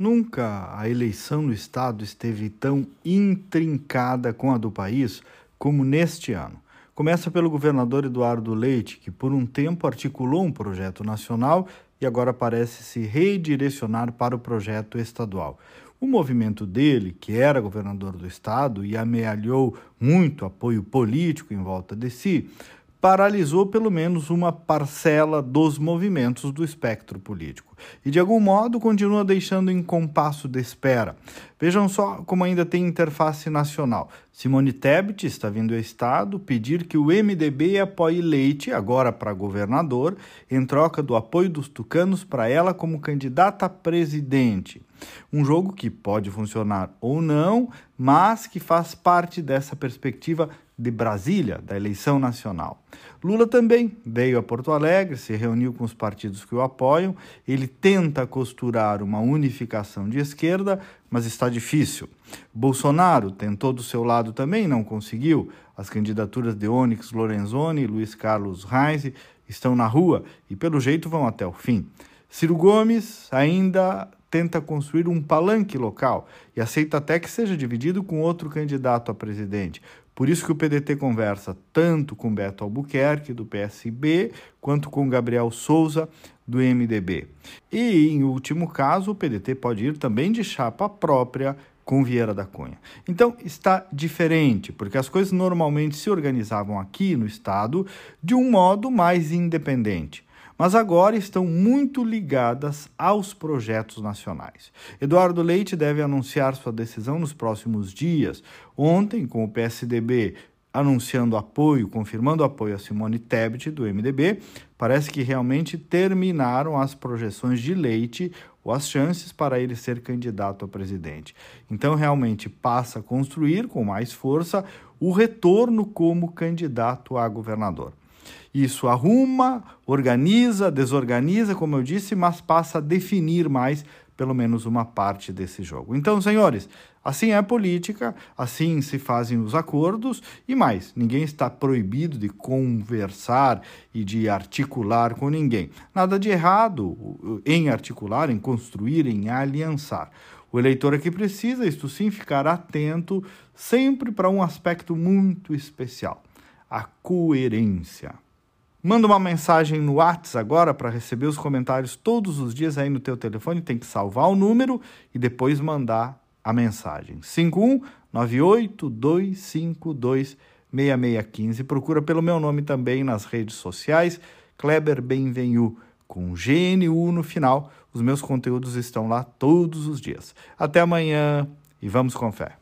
Nunca a eleição no Estado esteve tão intrincada com a do país como neste ano. Começa pelo governador Eduardo Leite, que por um tempo articulou um projeto nacional e agora parece se redirecionar para o projeto estadual. O movimento dele, que era governador do estado e amealhou muito apoio político em volta de si, paralisou pelo menos uma parcela dos movimentos do espectro político e, de algum modo, continua deixando em compasso de espera. Vejam só como ainda tem interface nacional. Simone Tebet está vindo ao Estado pedir que o MDB apoie Leite, agora para governador, em troca do apoio dos tucanos para ela como candidata a presidente. Um jogo que pode funcionar ou não, mas que faz parte dessa perspectiva de Brasília, da eleição nacional. Lula também veio a Porto Alegre, se reuniu com os partidos que o apoiam. Ele tenta costurar uma unificação de esquerda, mas está difícil. Bolsonaro tentou do seu lado também, não conseguiu. As candidaturas de Onyx Lorenzoni e Luiz Carlos Reis estão na rua e, pelo jeito, vão até o fim. Ciro Gomes ainda tenta construir um palanque local e aceita até que seja dividido com outro candidato a presidente. Por isso que o PDT conversa tanto com Beto Albuquerque, do PSB, quanto com Gabriel Souza, do MDB. E, em último caso, o PDT pode ir também de chapa própria com Vieira da Cunha. Então está diferente, porque as coisas normalmente se organizavam aqui no estado de um modo mais independente mas agora estão muito ligadas aos projetos nacionais. Eduardo Leite deve anunciar sua decisão nos próximos dias. Ontem, com o PSDB anunciando apoio, confirmando apoio a Simone Tebet, do MDB, parece que realmente terminaram as projeções de Leite ou as chances para ele ser candidato a presidente. Então, realmente passa a construir com mais força o retorno como candidato a governador. Isso arruma, organiza, desorganiza, como eu disse, mas passa a definir mais pelo menos uma parte desse jogo. Então, senhores, assim é a política, assim se fazem os acordos e mais, ninguém está proibido de conversar e de articular com ninguém. Nada de errado em articular, em construir, em aliançar. O eleitor aqui precisa, isto sim, ficar atento sempre para um aspecto muito especial: a coerência. Manda uma mensagem no WhatsApp agora para receber os comentários todos os dias aí no teu telefone. Tem que salvar o número e depois mandar a mensagem. 51982526615. Procura pelo meu nome também nas redes sociais. Kleber Benvenu com GNU no final. Os meus conteúdos estão lá todos os dias. Até amanhã e vamos com fé.